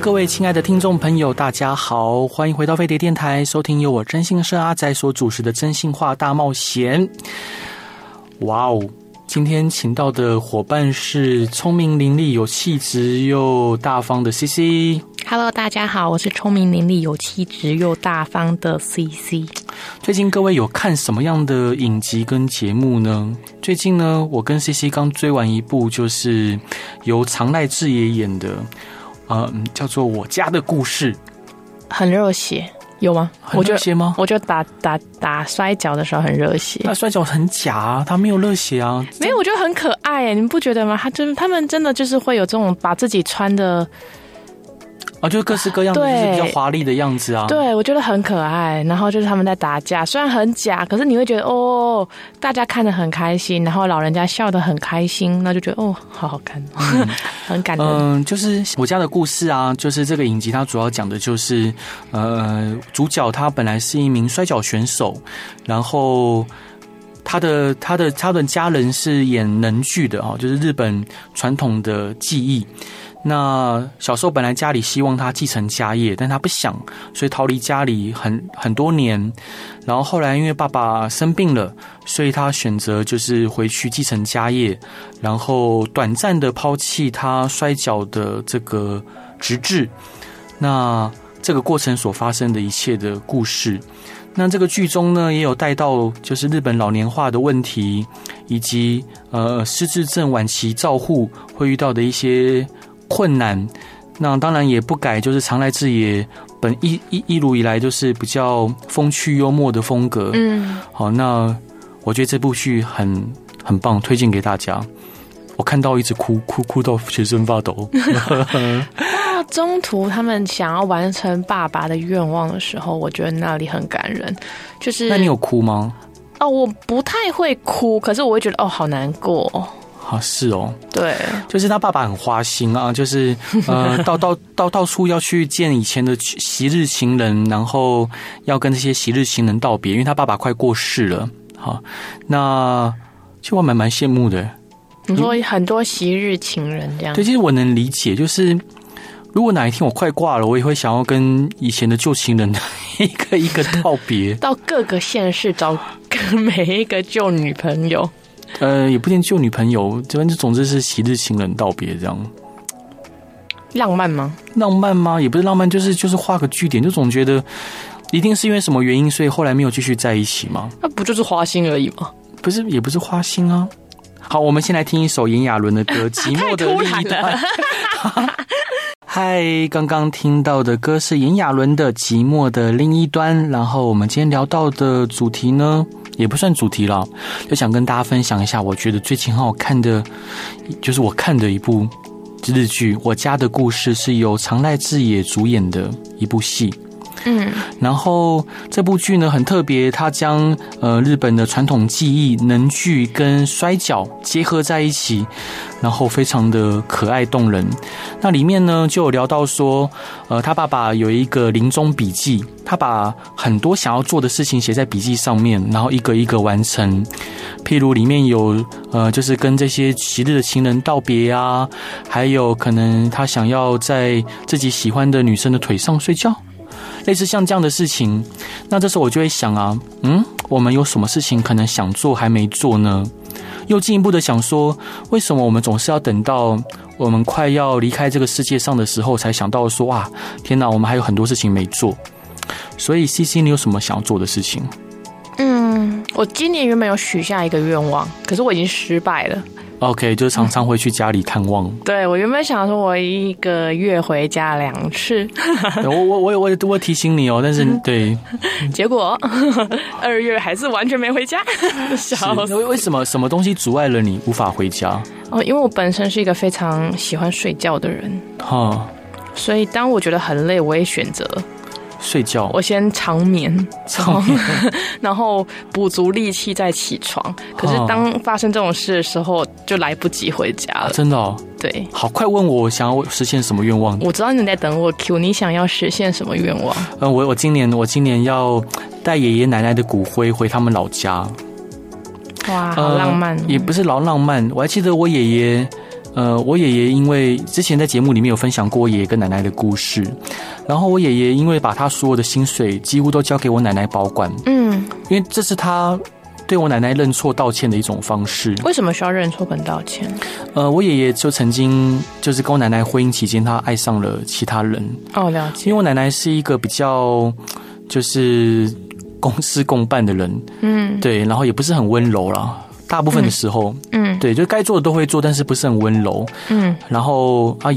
各位亲爱的听众朋友，大家好，欢迎回到飞碟电台，收听由我真心社阿仔所主持的《真心话大冒险》。哇哦，今天请到的伙伴是聪明伶俐、有气质又大方的 CC。Hello，大家好，我是聪明伶俐、有气质又大方的 CC。最近各位有看什么样的影集跟节目呢？最近呢，我跟 CC 刚追完一部，就是由常濑智也演的。嗯，叫做我家的故事，很热血，有吗？很热血吗？我就打打打摔跤的时候很热血，那摔跤很假啊，他没有热血啊，没有，我觉得很可爱，你们不觉得吗？他真，他们真的就是会有这种把自己穿的。啊，就是各式各样的，就是比较华丽的样子啊。对，我觉得很可爱。然后就是他们在打架，虽然很假，可是你会觉得哦，大家看得很开心，然后老人家笑得很开心，那就觉得哦，好好看，嗯、很感动。嗯，就是我家的故事啊，就是这个影集，它主要讲的就是，呃，主角他本来是一名摔跤选手，然后他的他的他的家人是演能剧的哦，就是日本传统的技艺。那小时候本来家里希望他继承家业，但他不想，所以逃离家里很很多年。然后后来因为爸爸生病了，所以他选择就是回去继承家业，然后短暂的抛弃他摔跤的这个职志。那这个过程所发生的一切的故事，那这个剧中呢也有带到就是日本老年化的问题，以及呃失智症晚期照护会遇到的一些。困难，那当然也不改，就是常来自也本一一一路以来就是比较风趣幽默的风格。嗯，好，那我觉得这部剧很很棒，推荐给大家。我看到一直哭哭哭到全身发抖。那中途他们想要完成爸爸的愿望的时候，我觉得那里很感人。就是，那你有哭吗？哦，我不太会哭，可是我会觉得哦，好难过。啊，是哦，对，就是他爸爸很花心啊，就是呃，到到到到处要去见以前的昔日情人，然后要跟这些昔日情人道别，因为他爸爸快过世了。好，那其实我蛮蛮羡慕的。你说很多昔日情人这样？对，其实我能理解，就是如果哪一天我快挂了，我也会想要跟以前的旧情人一个一个道别，到各个县市找每一个旧女朋友。呃，也不一定旧女朋友，这反正总之是昔日情人道别这样。浪漫吗？浪漫吗？也不是浪漫，就是就是画个句点，就总觉得一定是因为什么原因，所以后来没有继续在一起吗？那不就是花心而已吗？不是，也不是花心啊。好，我们先来听一首炎亚纶的歌《寂寞的另一端》。嗨，刚刚听到的歌是炎亚纶的《寂寞的另一端》，然后我们今天聊到的主题呢？也不算主题了，就想跟大家分享一下，我觉得最近很好看的，就是我看的一部日剧《我家的故事》，是由长濑智也主演的一部戏。嗯，然后这部剧呢很特别，它将呃日本的传统技艺能剧跟摔角结合在一起，然后非常的可爱动人。那里面呢就有聊到说，呃，他爸爸有一个临终笔记，他把很多想要做的事情写在笔记上面，然后一个一个完成。譬如里面有呃，就是跟这些昔日的情人道别啊，还有可能他想要在自己喜欢的女生的腿上睡觉。类似像这样的事情，那这时候我就会想啊，嗯，我们有什么事情可能想做还没做呢？又进一步的想说，为什么我们总是要等到我们快要离开这个世界上的时候，才想到说，哇，天哪，我们还有很多事情没做。所以，CC，你有什么想要做的事情？嗯，我今年原本有许下一个愿望，可是我已经失败了。OK，就常常会去家里探望。对，我原本想说，我一个月回家两次。我我我我我提醒你哦，但是对，结果 二月还是完全没回家。笑死！为为什么什么东西阻碍了你无法回家？哦，因为我本身是一个非常喜欢睡觉的人。哈，所以当我觉得很累，我也选择睡觉，我先长眠，长眠，然后补足力气再起床。可是当发生这种事的时候，就来不及回家了。真的哦，对，好，快问我我想要实现什么愿望？我知道你在等我 Q，你想要实现什么愿望？嗯，我我今年我今年要带爷爷奶奶的骨灰回他们老家。哇，好浪漫！也不是老浪漫，我还记得我爷爷。呃，我爷爷因为之前在节目里面有分享过爷爷跟奶奶的故事，然后我爷爷因为把他所有的薪水几乎都交给我奶奶保管，嗯，因为这是他对我奶奶认错道歉的一种方式。为什么需要认错跟道歉？呃，我爷爷就曾经就是跟我奶奶婚姻期间，他爱上了其他人。哦，了解。因为我奶奶是一个比较就是公事公办的人，嗯，对，然后也不是很温柔啦。大部分的时候，嗯，对，就该做的都会做，但是不是很温柔，嗯。然后啊，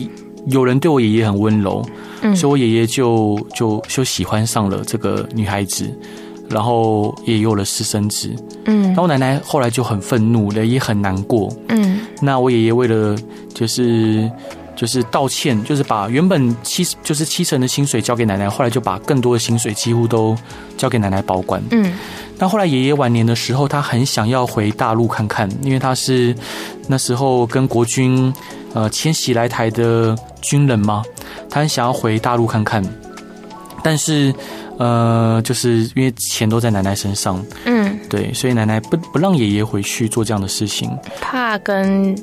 有人对我爷爷很温柔，嗯，所以我爷爷就就就喜欢上了这个女孩子，然后也有了私生子，嗯。然后我奶奶后来就很愤怒了，也很难过，嗯。那我爷爷为了就是就是道歉，就是把原本七就是七成的薪水交给奶奶，后来就把更多的薪水几乎都交给奶奶保管，嗯。那后来爷爷晚年的时候，他很想要回大陆看看，因为他是那时候跟国军呃迁徙来台的军人嘛，他很想要回大陆看看，但是呃，就是因为钱都在奶奶身上，嗯，对，所以奶奶不不让爷爷回去做这样的事情，怕跟，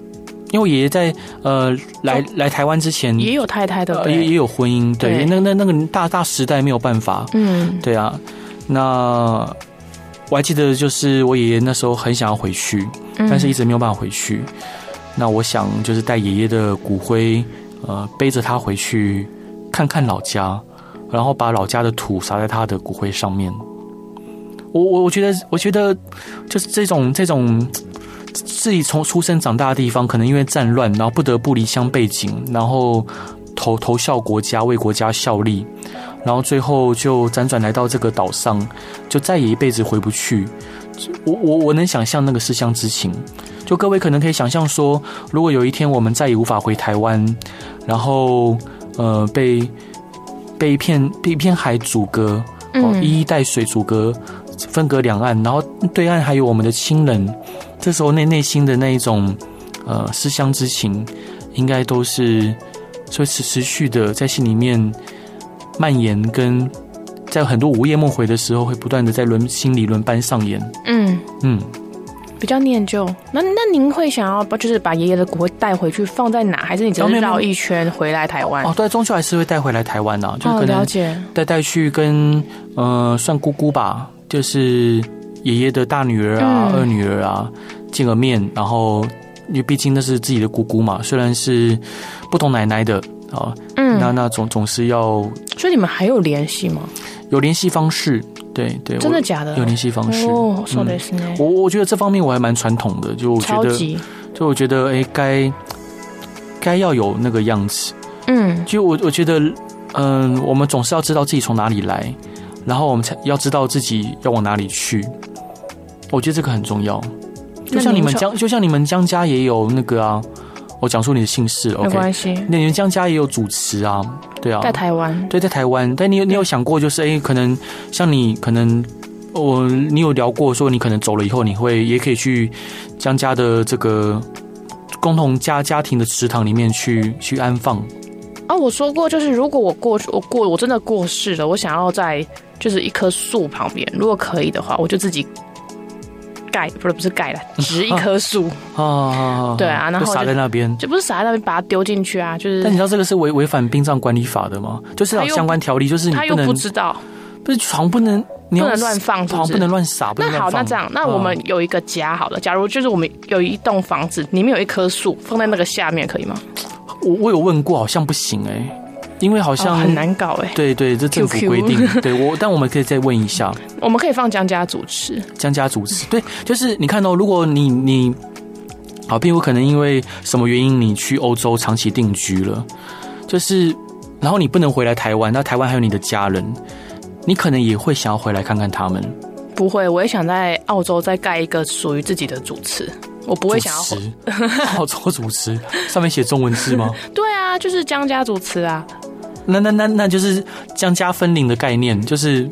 因为我爷爷在呃来来台湾之前也有太太的，也也有婚姻，对，那那那个大大时代没有办法，嗯，对啊，那。我还记得，就是我爷爷那时候很想要回去，但是一直没有办法回去。嗯、那我想就是带爷爷的骨灰，呃，背着他回去看看老家，然后把老家的土撒在他的骨灰上面。我我我觉得，我觉得就是这种这种自己从出生长大的地方，可能因为战乱，然后不得不离乡背井，然后投投效国家，为国家效力。然后最后就辗转来到这个岛上，就再也一辈子回不去。我我我能想象那个思乡之情。就各位可能可以想象说，如果有一天我们再也无法回台湾，然后呃被被一片被一片海阻隔，哦，一衣带水阻隔，分隔两岸，然后对岸还有我们的亲人，这时候内内心的那一种呃思乡之情，应该都是会持持续的在心里面。蔓延跟在很多午夜梦回的时候，会不断的在轮心里轮班上演。嗯嗯，比较念旧。那那您会想要把就是把爷爷的骨灰带回去放在哪？还是你只要绕一圈回来台湾？哦，对，终究还是会带回来台湾的，就可能带带去跟呃算姑姑吧，就是爷爷的大女儿啊、嗯、二女儿啊见个面，然后因为毕竟那是自己的姑姑嘛，虽然是不同奶奶的。啊，嗯，那那总总是要，所以你们还有联系吗？有联系方式，对对，真的假的？有联系方式哦，说的是我我觉得这方面我还蛮传统的，就我觉得，就我觉得，哎，该该要有那个样子，嗯，就我我觉得，嗯，我们总是要知道自己从哪里来，然后我们才要知道自己要往哪里去，我觉得这个很重要。就像你们江，就像你们江家也有那个啊。我讲述你的姓氏，OK？没关系。那你们江家也有主持啊，对啊，在台湾，对，在台湾。但你有你有想过，就是哎，可能像你，可能我你有聊过，说你可能走了以后，你会也可以去江家的这个共同家家庭的祠堂里面去去安放。啊，我说过，就是如果我过去，我过我真的过世了，我想要在就是一棵树旁边，如果可以的话，我就自己。盖不是不是盖了，植一棵树 哦，对啊，然后撒在那边，就不是撒在那边，把它丢进去啊，就是。但你知道这个是违违反殡葬管理法的吗？就是相关条例，就是你不能，他又不知道，不是床不能，不能乱放，床不能乱撒。那好，那这样，那我们有一个家好了，假如就是我们有一栋房子，里面有一棵树，放在那个下面可以吗？我我有问过，好像不行哎。因为好像、哦、很难搞哎，对对，这政府规定，对我，但我们可以再问一下。我们可以放江家主持，江家主持，对，就是你看到、哦，如果你你，好，并不可能因为什么原因你去欧洲长期定居了，就是，然后你不能回来台湾，那台湾还有你的家人，你可能也会想要回来看看他们。不会，我也想在澳洲再盖一个属于自己的主持，我不会想要澳洲主持，上面写中文字吗？对啊，就是江家主持啊。那那那那就是将家分离的概念，就是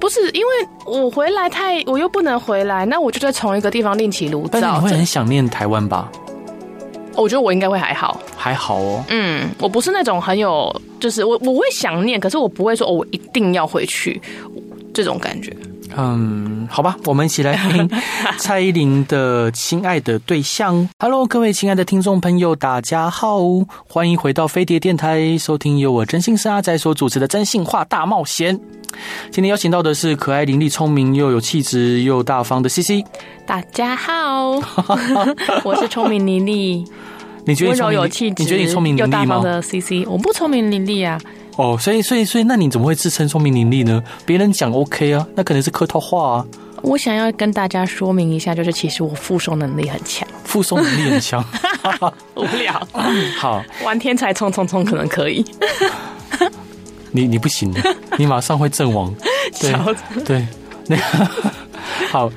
不是因为我回来太，我又不能回来，那我就在同一个地方另起炉灶。但是你会很想念台湾吧？我觉得我应该会还好，还好哦。嗯，我不是那种很有，就是我我会想念，可是我不会说哦，我一定要回去这种感觉。嗯，好吧，我们一起来听蔡依林的《亲爱的对象》。Hello，各位亲爱的听众朋友，大家好，欢迎回到飞碟电台，收听由我真心是阿仔所主持的《真心话大冒险》。今天邀请到的是可爱、伶俐、聪明又有气质又大方的 CC。大家好，我是聪明伶俐。你觉得温柔有气质？你觉得你聪明伶俐吗？又大方的 CC，我不聪明伶俐啊。哦，所以所以所以，那你怎么会自称聪明伶俐呢？别人讲 OK 啊，那可能是客套话啊。我想要跟大家说明一下，就是其实我复诵能力很强，复诵能力很强，无聊。好，玩天才冲冲冲可能可以，你你不行的，你马上会阵亡。对对，那个好，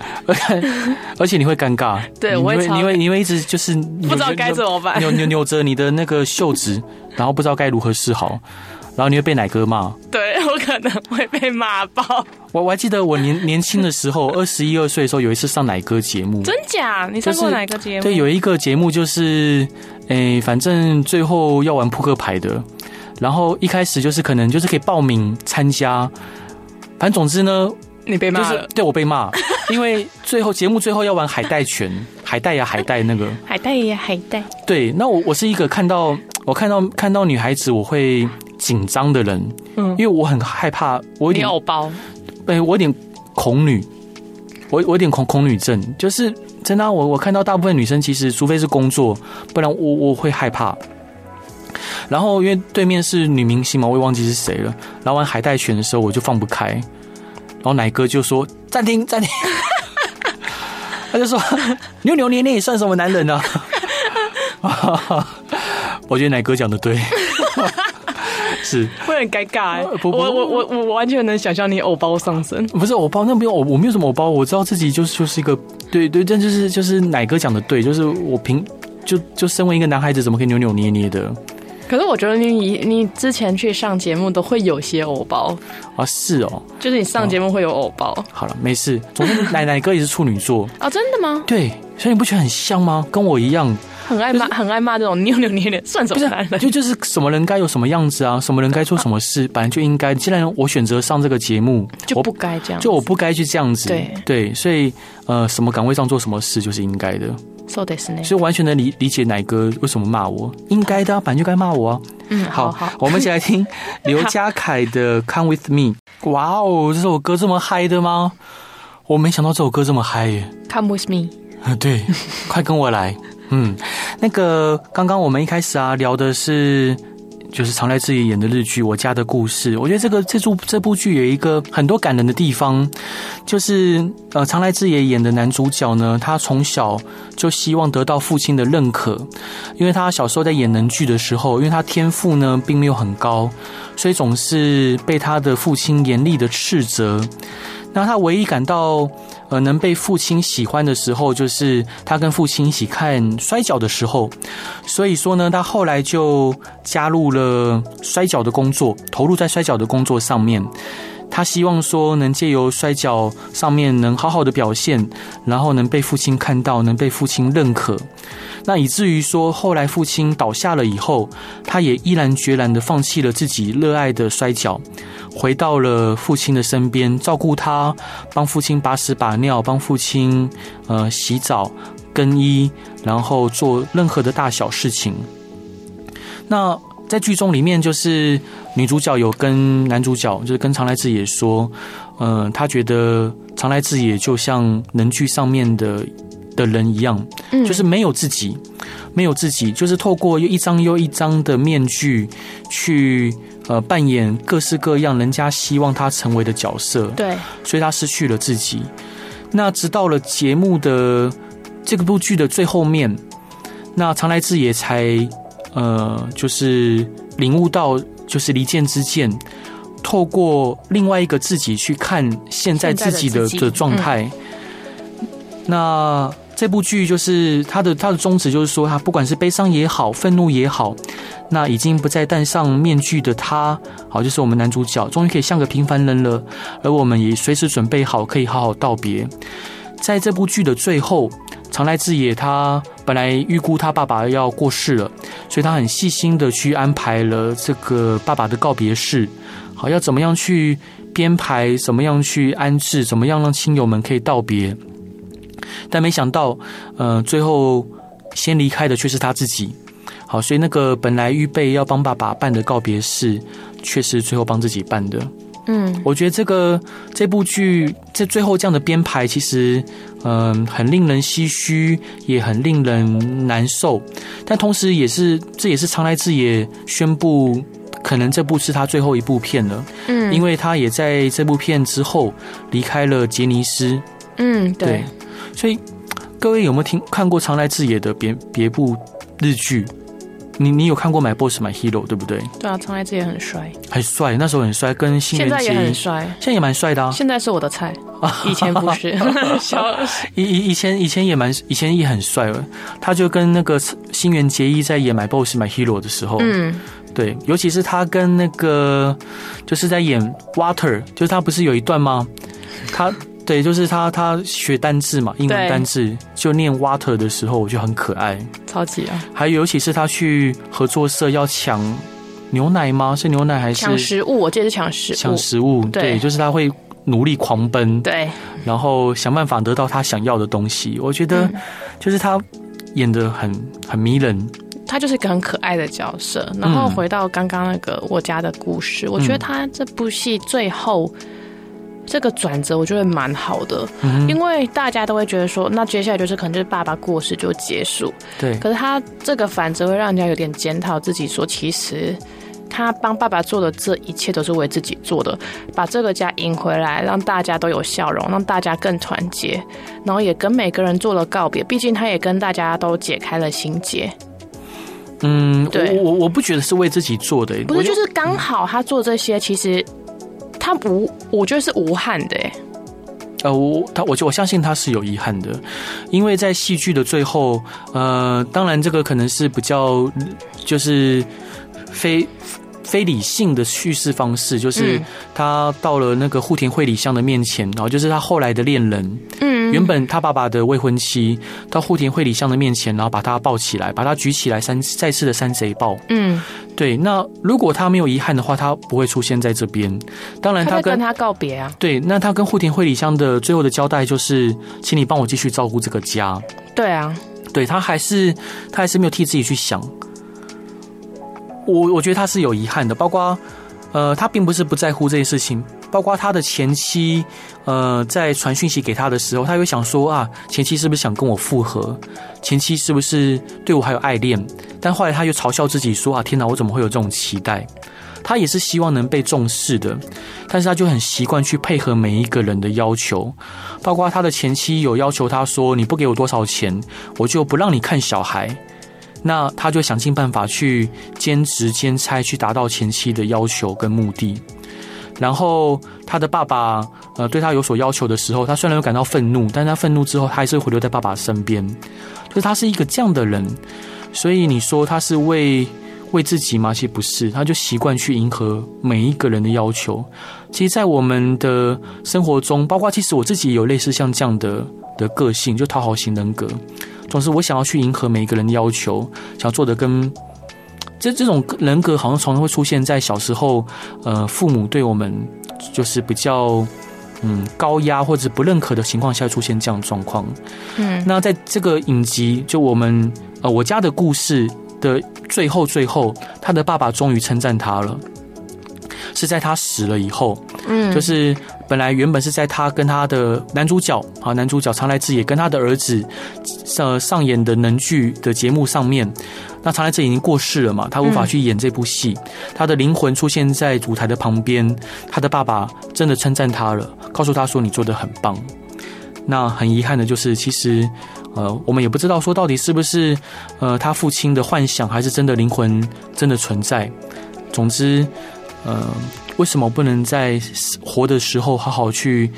而且你会尴尬，对，我会你会你会你会一直就是不知道该怎么办，扭扭扭着你的那个袖子，然后不知道该如何是好。然后你会被奶哥骂，对，我可能会被骂爆。我我还记得我年年轻的时候，二十一二岁的时候，有一次上奶哥节目，真假？你上过哪个节目？对，有一个节目就是，诶，反正最后要玩扑克牌的，然后一开始就是可能就是可以报名参加，反正总之呢，你被骂了，就是、对我被骂，因为最后节目最后要玩海带拳，海带呀海带那个，海带呀海带。对，那我我是一个看到我看到看到女孩子我会。紧张的人，嗯，因为我很害怕，我有点偶包，对，我有点恐女，我我有点恐恐女症，就是真的，我我看到大部分女生其实，除非是工作，不然我我会害怕。然后因为对面是女明星嘛，我也忘记是谁了。然后玩海带拳的时候，我就放不开，然后奶哥就说暂停暂停，他就说扭扭捏捏也算什么男人呢？我觉得奶哥讲的对。是会很尴尬哎，我我我我完全能想象你偶包上身，不是偶包，那不用我我没有什么偶包，我知道自己就是就是一个对对，但就是就是奶哥讲的对，就是我平就就身为一个男孩子，怎么可以扭扭捏捏的？可是我觉得你你之前去上节目都会有些偶包啊，是哦，就是你上节目会有偶包。哦、好了，没事，总之奶 奶哥也是处女座啊、哦，真的吗？对，所以你不觉得很像吗？跟我一样。很爱骂，很爱骂这种扭扭捏捏，算什么男人？就 就是什么人该有什么样子啊，什么人该做什么事，本来就应该。既然我选择上这个节目，就不该这样，就我不该去这样子。对对，所以呃，什么岗位上做什么事就是应该的。So this 所以完全能理理解奶哥为什么骂我，应该的，啊本来就该骂我啊。嗯，好好，我们一起来听 刘家凯的《Come With Me》。哇哦，这首歌这么嗨的吗？我没想到这首歌这么嗨耶。Come With Me。对，快跟我来。嗯，那个刚刚我们一开始啊聊的是，就是常来智也演的日剧《我家的故事》。我觉得这个这部这部剧有一个很多感人的地方，就是呃常来智也演的男主角呢，他从小就希望得到父亲的认可，因为他小时候在演能剧的时候，因为他天赋呢并没有很高，所以总是被他的父亲严厉的斥责。那他唯一感到呃能被父亲喜欢的时候，就是他跟父亲一起看摔跤的时候。所以说呢，他后来就加入了摔跤的工作，投入在摔跤的工作上面。他希望说能借由摔角上面能好好的表现，然后能被父亲看到，能被父亲认可。那以至于说后来父亲倒下了以后，他也毅然决然的放弃了自己热爱的摔角。回到了父亲的身边，照顾他，帮父亲把屎把尿，帮父亲呃洗澡、更衣，然后做任何的大小事情。那在剧中里面，就是女主角有跟男主角，就是跟常来智也说，嗯、呃，她觉得常来智也就像能剧上面的的人一样，就是没有自己，没有自己，就是透过一张又一张的面具去。呃，扮演各式各样人家希望他成为的角色，对，所以他失去了自己。那直到了节目的这个部剧的最后面，那常来智也才呃，就是领悟到，就是离间之剑，透过另外一个自己去看现在自己的的状态。嗯、那这部剧就是它的它的宗旨，就是说他不管是悲伤也好，愤怒也好，那已经不再戴上面具的他，好，就是我们男主角，终于可以像个平凡人了。而我们也随时准备好，可以好好道别。在这部剧的最后，常濑智也他本来预估他爸爸要过世了，所以他很细心的去安排了这个爸爸的告别式。好，要怎么样去编排，怎么样去安置，怎么样让亲友们可以道别。但没想到，呃，最后先离开的却是他自己。好，所以那个本来预备要帮爸爸办的告别式，却是最后帮自己办的。嗯，我觉得这个这部剧在最后这样的编排，其实嗯、呃、很令人唏嘘，也很令人难受。但同时，也是这也是长来智也宣布，可能这部是他最后一部片了。嗯，因为他也在这部片之后离开了杰尼斯。嗯，对。对所以，各位有没有听看过长来智也的别别部日剧？你你有看过《My Boss My Hero》对不对？对啊，长濑智也很帅，很帅，那时候很帅，跟新垣结衣现在也很帅，现在也蛮帅的啊。现在是我的菜，以前不是。以以以前以前也蛮以前也很帅了，他就跟那个新垣结衣在演《My Boss My Hero》的时候，嗯，对，尤其是他跟那个就是在演 Water，就是他不是有一段吗？他。对，就是他，他学单字嘛，英文单字就念 water 的时候，我就很可爱，超级啊！还有，尤其是他去合作社要抢牛奶吗？是牛奶还是抢食物？我记得是抢食物。抢食物，对，对，就是他会努力狂奔，对，然后想办法得到他想要的东西。我觉得，就是他演的很很迷人，他就是一个很可爱的角色。然后回到刚刚那个我家的故事，嗯、我觉得他这部戏最后。这个转折我觉得蛮好的，嗯，因为大家都会觉得说，那接下来就是可能就是爸爸过世就结束，对。可是他这个反折会让人家有点检讨自己，说其实他帮爸爸做的这一切都是为自己做的，把这个家赢回来，让大家都有笑容，让大家更团结，然后也跟每个人做了告别。毕竟他也跟大家都解开了心结。嗯，对，我我不觉得是为自己做的，不是，就是刚好他做这些，其实。他无，我觉得是无憾的，哎。呃，我他，我我相信他是有遗憾的，因为在戏剧的最后，呃，当然这个可能是比较，就是非非理性的叙事方式，就是他到了那个户田惠里香的面前，然后就是他后来的恋人，嗯，原本他爸爸的未婚妻，到户田惠里香的面前，然后把他抱起来，把他举起来，三再次的三贼抱，嗯。对，那如果他没有遗憾的话，他不会出现在这边。当然，他跟，他跟他告别啊。对，那他跟户田惠里香的最后的交代就是，请你帮我继续照顾这个家。对啊，对，他还是他还是没有替自己去想。我我觉得他是有遗憾的，包括呃，他并不是不在乎这些事情。包括他的前妻，呃，在传讯息给他的时候，他又想说啊，前妻是不是想跟我复合？前妻是不是对我还有爱恋？但后来他又嘲笑自己说啊，天哪，我怎么会有这种期待？他也是希望能被重视的，但是他就很习惯去配合每一个人的要求。包括他的前妻有要求他说，你不给我多少钱，我就不让你看小孩。那他就想尽办法去兼职兼差，去达到前妻的要求跟目的。然后他的爸爸呃对他有所要求的时候，他虽然有感到愤怒，但他愤怒之后，他还是会留在爸爸身边。就是他是一个这样的人，所以你说他是为为自己吗？其实不是，他就习惯去迎合每一个人的要求。其实，在我们的生活中，包括其实我自己有类似像这样的的个性，就讨好型人格，总是我想要去迎合每一个人的要求，想做的跟。这这种人格好像常常会出现在小时候，呃，父母对我们就是比较嗯高压或者不认可的情况下出现这样的状况。嗯，那在这个影集就我们呃我家的故事的最后最后，他的爸爸终于称赞他了，是在他死了以后。嗯，就是本来原本是在他跟他的男主角啊，男主角长濑智也跟他的儿子上上演的能剧的节目上面。那常来这已经过世了嘛，他无法去演这部戏，嗯、他的灵魂出现在舞台的旁边，他的爸爸真的称赞他了，告诉他说，你做的很棒。那很遗憾的就是，其实呃，我们也不知道说到底是不是呃他父亲的幻想，还是真的灵魂真的存在。总之，呃，为什么不能在活的时候好好去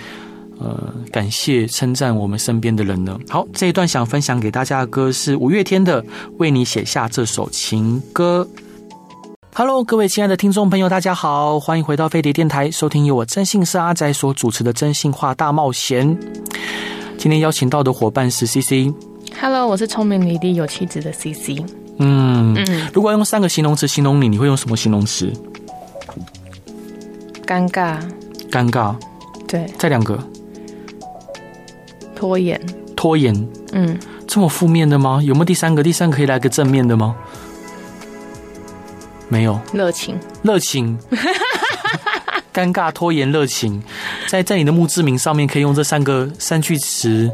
呃感谢称赞我们身边的人呢？好，这一段想分享给大家的歌是五月天的《为你写下这首情歌》。Hello，各位亲爱的听众朋友，大家好，欢迎回到飞碟电台，收听由我真心是阿仔所主持的《真心话大冒险》。今天邀请到的伙伴是 CC。Hello，我是聪明伶俐有气质的 CC。嗯嗯，如果要用三个形容词形容你，你会用什么形容词？尴尬。尴尬。对。再两个。拖延。拖延。嗯。这么负面的吗？有没有第三个？第三个可以来个正面的吗？没有。热情。热情。尴尬、拖延、热情，在在你的墓志铭上面可以用这三个三句词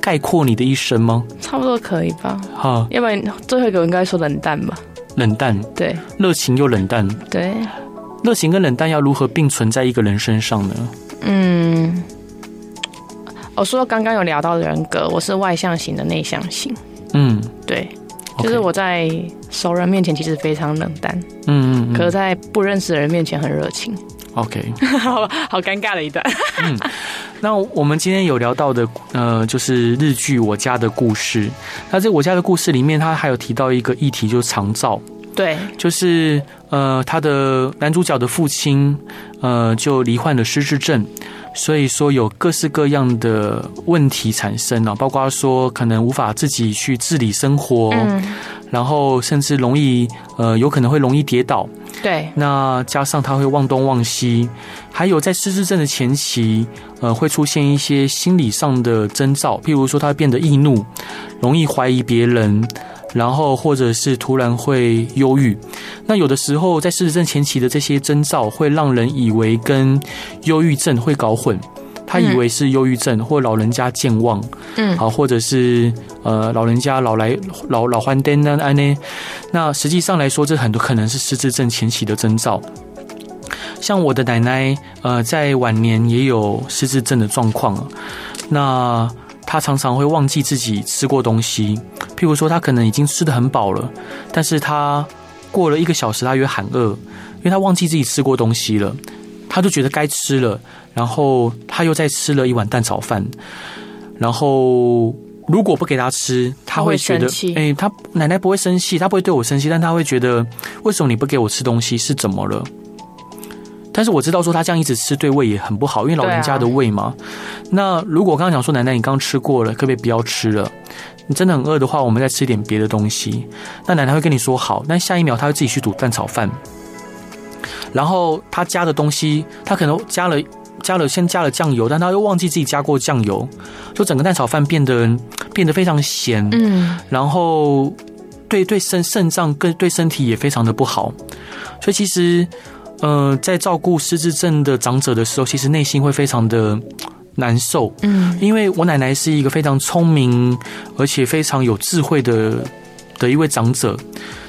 概括你的一生吗？差不多可以吧。好，要不然最后一个我应该说冷淡吧。冷淡，对，热情又冷淡，对，热情跟冷淡要如何并存在一个人身上呢？嗯，我说刚刚有聊到人格，我是外向型的内向型。嗯，对。就是我在熟人面前其实非常冷淡，嗯嗯，可是在不认识的人面前很热情。OK，好好尴尬的一段。嗯，那我们今天有聊到的，呃，就是日剧《我家的故事》。那这《我家的故事》里面，他还有提到一个议题，就是长照。对，就是呃，他的男主角的父亲，呃，就罹患了失智症。所以说有各式各样的问题产生啊，包括说可能无法自己去自理生活，嗯，然后甚至容易呃有可能会容易跌倒，对，那加上他会忘东忘西，还有在失智症的前期，呃会出现一些心理上的征兆，譬如说他变得易怒，容易怀疑别人。然后，或者是突然会忧郁，那有的时候在失智症前期的这些征兆，会让人以为跟忧郁症会搞混，他以为是忧郁症或老人家健忘，嗯，好，或者是呃老人家老来老老患癫呢安呢，那实际上来说，这很多可能是失智症前期的征兆。像我的奶奶，呃，在晚年也有失智症的状况，那。她常常会忘记自己吃过东西，譬如说她可能已经吃的很饱了，但是她过了一个小时，她又喊饿，因为她忘记自己吃过东西了，她就觉得该吃了，然后她又再吃了一碗蛋炒饭，然后如果不给他吃，他会觉得，哎，他奶奶不会生气，他不会对我生气，但他会觉得，为什么你不给我吃东西？是怎么了？但是我知道说他这样一直吃对胃也很不好，因为老人家的胃嘛。啊、那如果我刚刚讲说奶奶你刚吃过了，可不可以不要吃了？你真的很饿的话，我们再吃一点别的东西。那奶奶会跟你说好，但下一秒她会自己去煮蛋炒饭，然后她加的东西，她可能加了加了先加了酱油，但他又忘记自己加过酱油，就整个蛋炒饭变得变得非常咸，嗯，然后对对肾肾脏跟对身体也非常的不好，所以其实。呃，在照顾失智症的长者的时候，其实内心会非常的难受。嗯，因为我奶奶是一个非常聪明而且非常有智慧的的一位长者，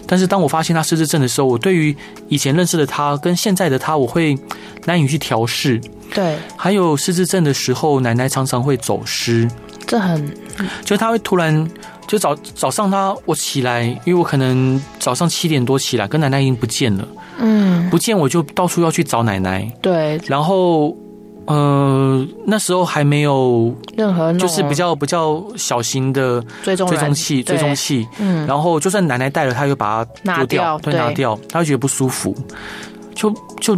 但是当我发现她失智症的时候，我对于以前认识的她跟现在的她，我会难以去调试。对，还有失智症的时候，奶奶常常会走失，这很，就是她会突然就早早上她我起来，因为我可能早上七点多起来，跟奶奶已经不见了。嗯，不见我就到处要去找奶奶。对，然后，呃，那时候还没有任何，就是比较比较小型的追踪追踪器，追踪器。嗯，然后就算奶奶带了，他就把它丢掉，对，拿掉，他会觉得不舒服。就就，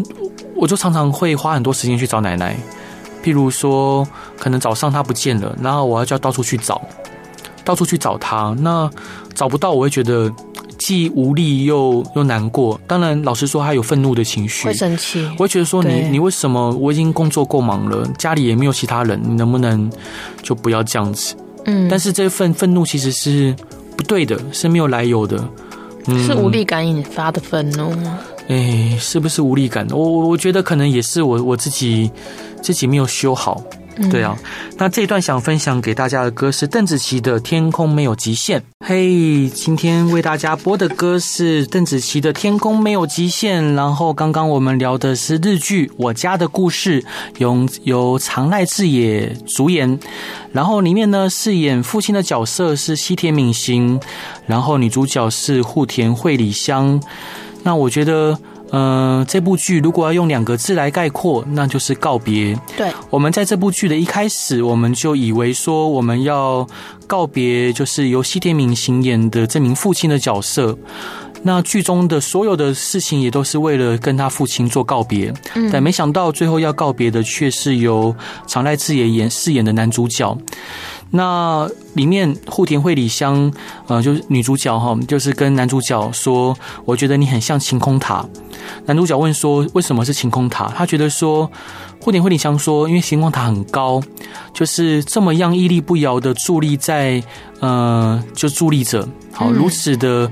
我就常常会花很多时间去找奶奶。譬如说，可能早上他不见了，然后我要就要到处去找，到处去找他。那找不到，我会觉得。既无力又又难过，当然，老实说，他有愤怒的情绪，会生气。我会觉得说你，你你为什么？我已经工作够忙了，家里也没有其他人，你能不能就不要这样子？嗯。但是这份愤怒其实是不对的，是没有来由的，嗯、是无力感引发的愤怒吗。哎，是不是无力感？我我我觉得可能也是我我自己自己没有修好。对啊，那这一段想分享给大家的歌是邓紫棋的《天空没有极限》。嘿，今天为大家播的歌是邓紫棋的《天空没有极限》。然后刚刚我们聊的是日剧《我家的故事》，由由长濑智也主演。然后里面呢，饰演父亲的角色是西田敏行，然后女主角是户田惠里香。那我觉得。嗯、呃，这部剧如果要用两个字来概括，那就是告别。对，我们在这部剧的一开始，我们就以为说我们要告别，就是由西田敏行演的这名父亲的角色。那剧中的所有的事情也都是为了跟他父亲做告别，嗯，但没想到最后要告别的却是由长濑智也演饰演的男主角。那里面户田惠里香，呃，就是女主角哈，就是跟男主角说，我觉得你很像晴空塔。男主角问说，为什么是晴空塔？他觉得说，户田惠里香说，因为晴空塔很高，就是这么样屹立不摇的伫立在，呃，就伫立着，好，如此的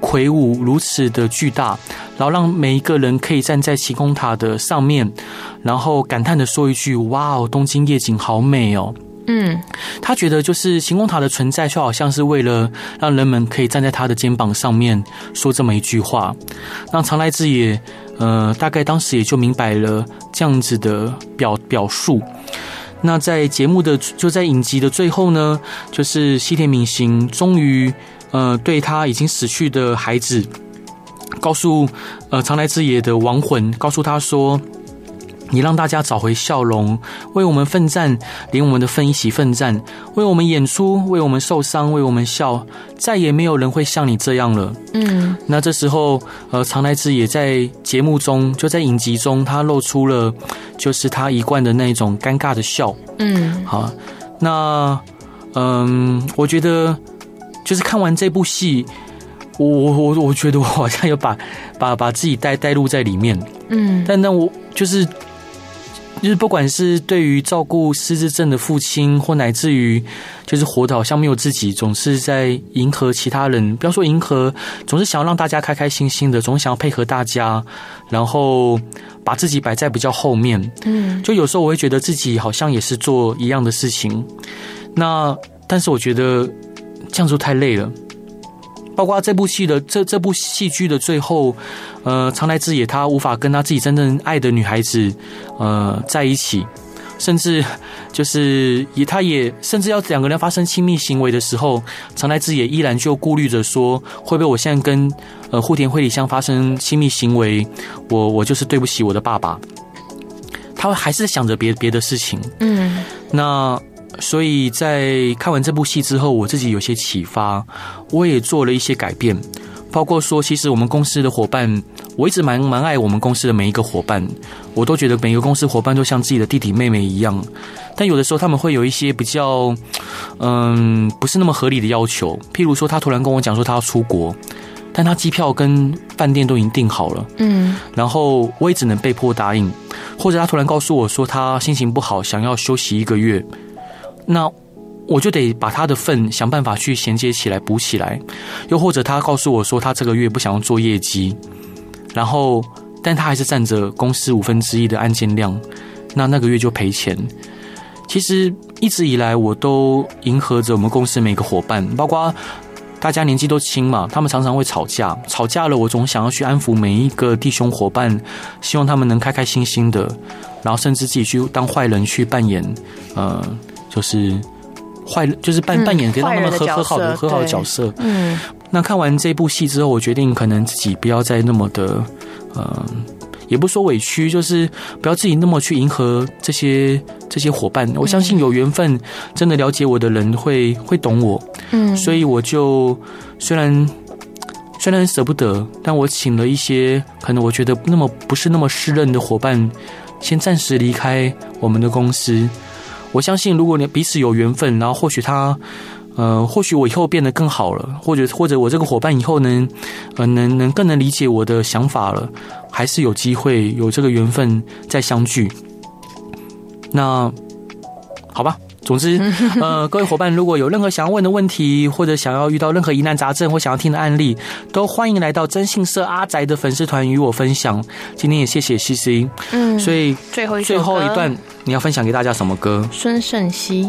魁梧，如此的巨大，然后让每一个人可以站在晴空塔的上面，然后感叹的说一句：哇哦，东京夜景好美哦。嗯，他觉得就是晴空塔的存在，就好像是为了让人们可以站在他的肩膀上面说这么一句话，让长濑智也，呃，大概当时也就明白了这样子的表表述。那在节目的就在影集的最后呢，就是西田敏行终于，呃，对他已经死去的孩子，告诉呃长濑智也的亡魂，告诉他说。你让大家找回笑容，为我们奋战，连我们的份一起奋战，为我们演出，为我们受伤，为我们笑，再也没有人会像你这样了。嗯，那这时候，呃，长濑智也在节目中，就在影集中，他露出了就是他一贯的那种尴尬的笑。嗯，好，那嗯，我觉得就是看完这部戏，我我我我觉得我好像有把把把自己带带入在里面。嗯，但那我就是。就是不管是对于照顾失智症的父亲，或乃至于就是活得好像没有自己，总是在迎合其他人。不要说迎合，总是想要让大家开开心心的，总是想要配合大家，然后把自己摆在比较后面。嗯，就有时候我会觉得自己好像也是做一样的事情。那但是我觉得这样做太累了。包括这部戏的这这部戏剧的最后，呃，长来之也他无法跟他自己真正爱的女孩子，呃，在一起，甚至就是也他也甚至要两个人发生亲密行为的时候，长来之也依然就顾虑着说，会不会我现在跟呃户田惠里香发生亲密行为，我我就是对不起我的爸爸，他还是想着别别的事情，嗯，那。所以在看完这部戏之后，我自己有些启发，我也做了一些改变，包括说，其实我们公司的伙伴，我一直蛮蛮爱我们公司的每一个伙伴，我都觉得每个公司伙伴都像自己的弟弟妹妹一样，但有的时候他们会有一些比较，嗯，不是那么合理的要求，譬如说，他突然跟我讲说他要出国，但他机票跟饭店都已经订好了，嗯，然后我也只能被迫答应，或者他突然告诉我说他心情不好，想要休息一个月。那我就得把他的份想办法去衔接起来补起来，又或者他告诉我说他这个月不想要做业绩，然后但他还是占着公司五分之一的案件量，那那个月就赔钱。其实一直以来我都迎合着我们公司每个伙伴，包括大家年纪都轻嘛，他们常常会吵架，吵架了我总想要去安抚每一个弟兄伙伴，希望他们能开开心心的，然后甚至自己去当坏人去扮演，呃。就是坏，就是扮扮演给让他们和和好的和好的角色。嗯，那看完这部戏之后，我决定可能自己不要再那么的，呃，也不说委屈，就是不要自己那么去迎合这些这些伙伴。我相信有缘分，真的了解我的人会会懂我。嗯，所以我就虽然虽然舍不得，但我请了一些可能我觉得那么不是那么适任的伙伴，先暂时离开我们的公司。我相信，如果你彼此有缘分，然后或许他，呃，或许我以后变得更好了，或者或者我这个伙伴以后能，呃，能能更能理解我的想法了，还是有机会有这个缘分再相聚。那好吧。总之，呃，各位伙伴，如果有任何想要问的问题，或者想要遇到任何疑难杂症，或想要听的案例，都欢迎来到征信社阿宅的粉丝团与我分享。今天也谢谢 CC，嗯，所以最后一最后一段你要分享给大家什么歌？孙盛熙，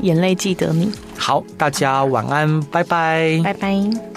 眼泪记得你。好，大家晚安，拜拜，拜拜。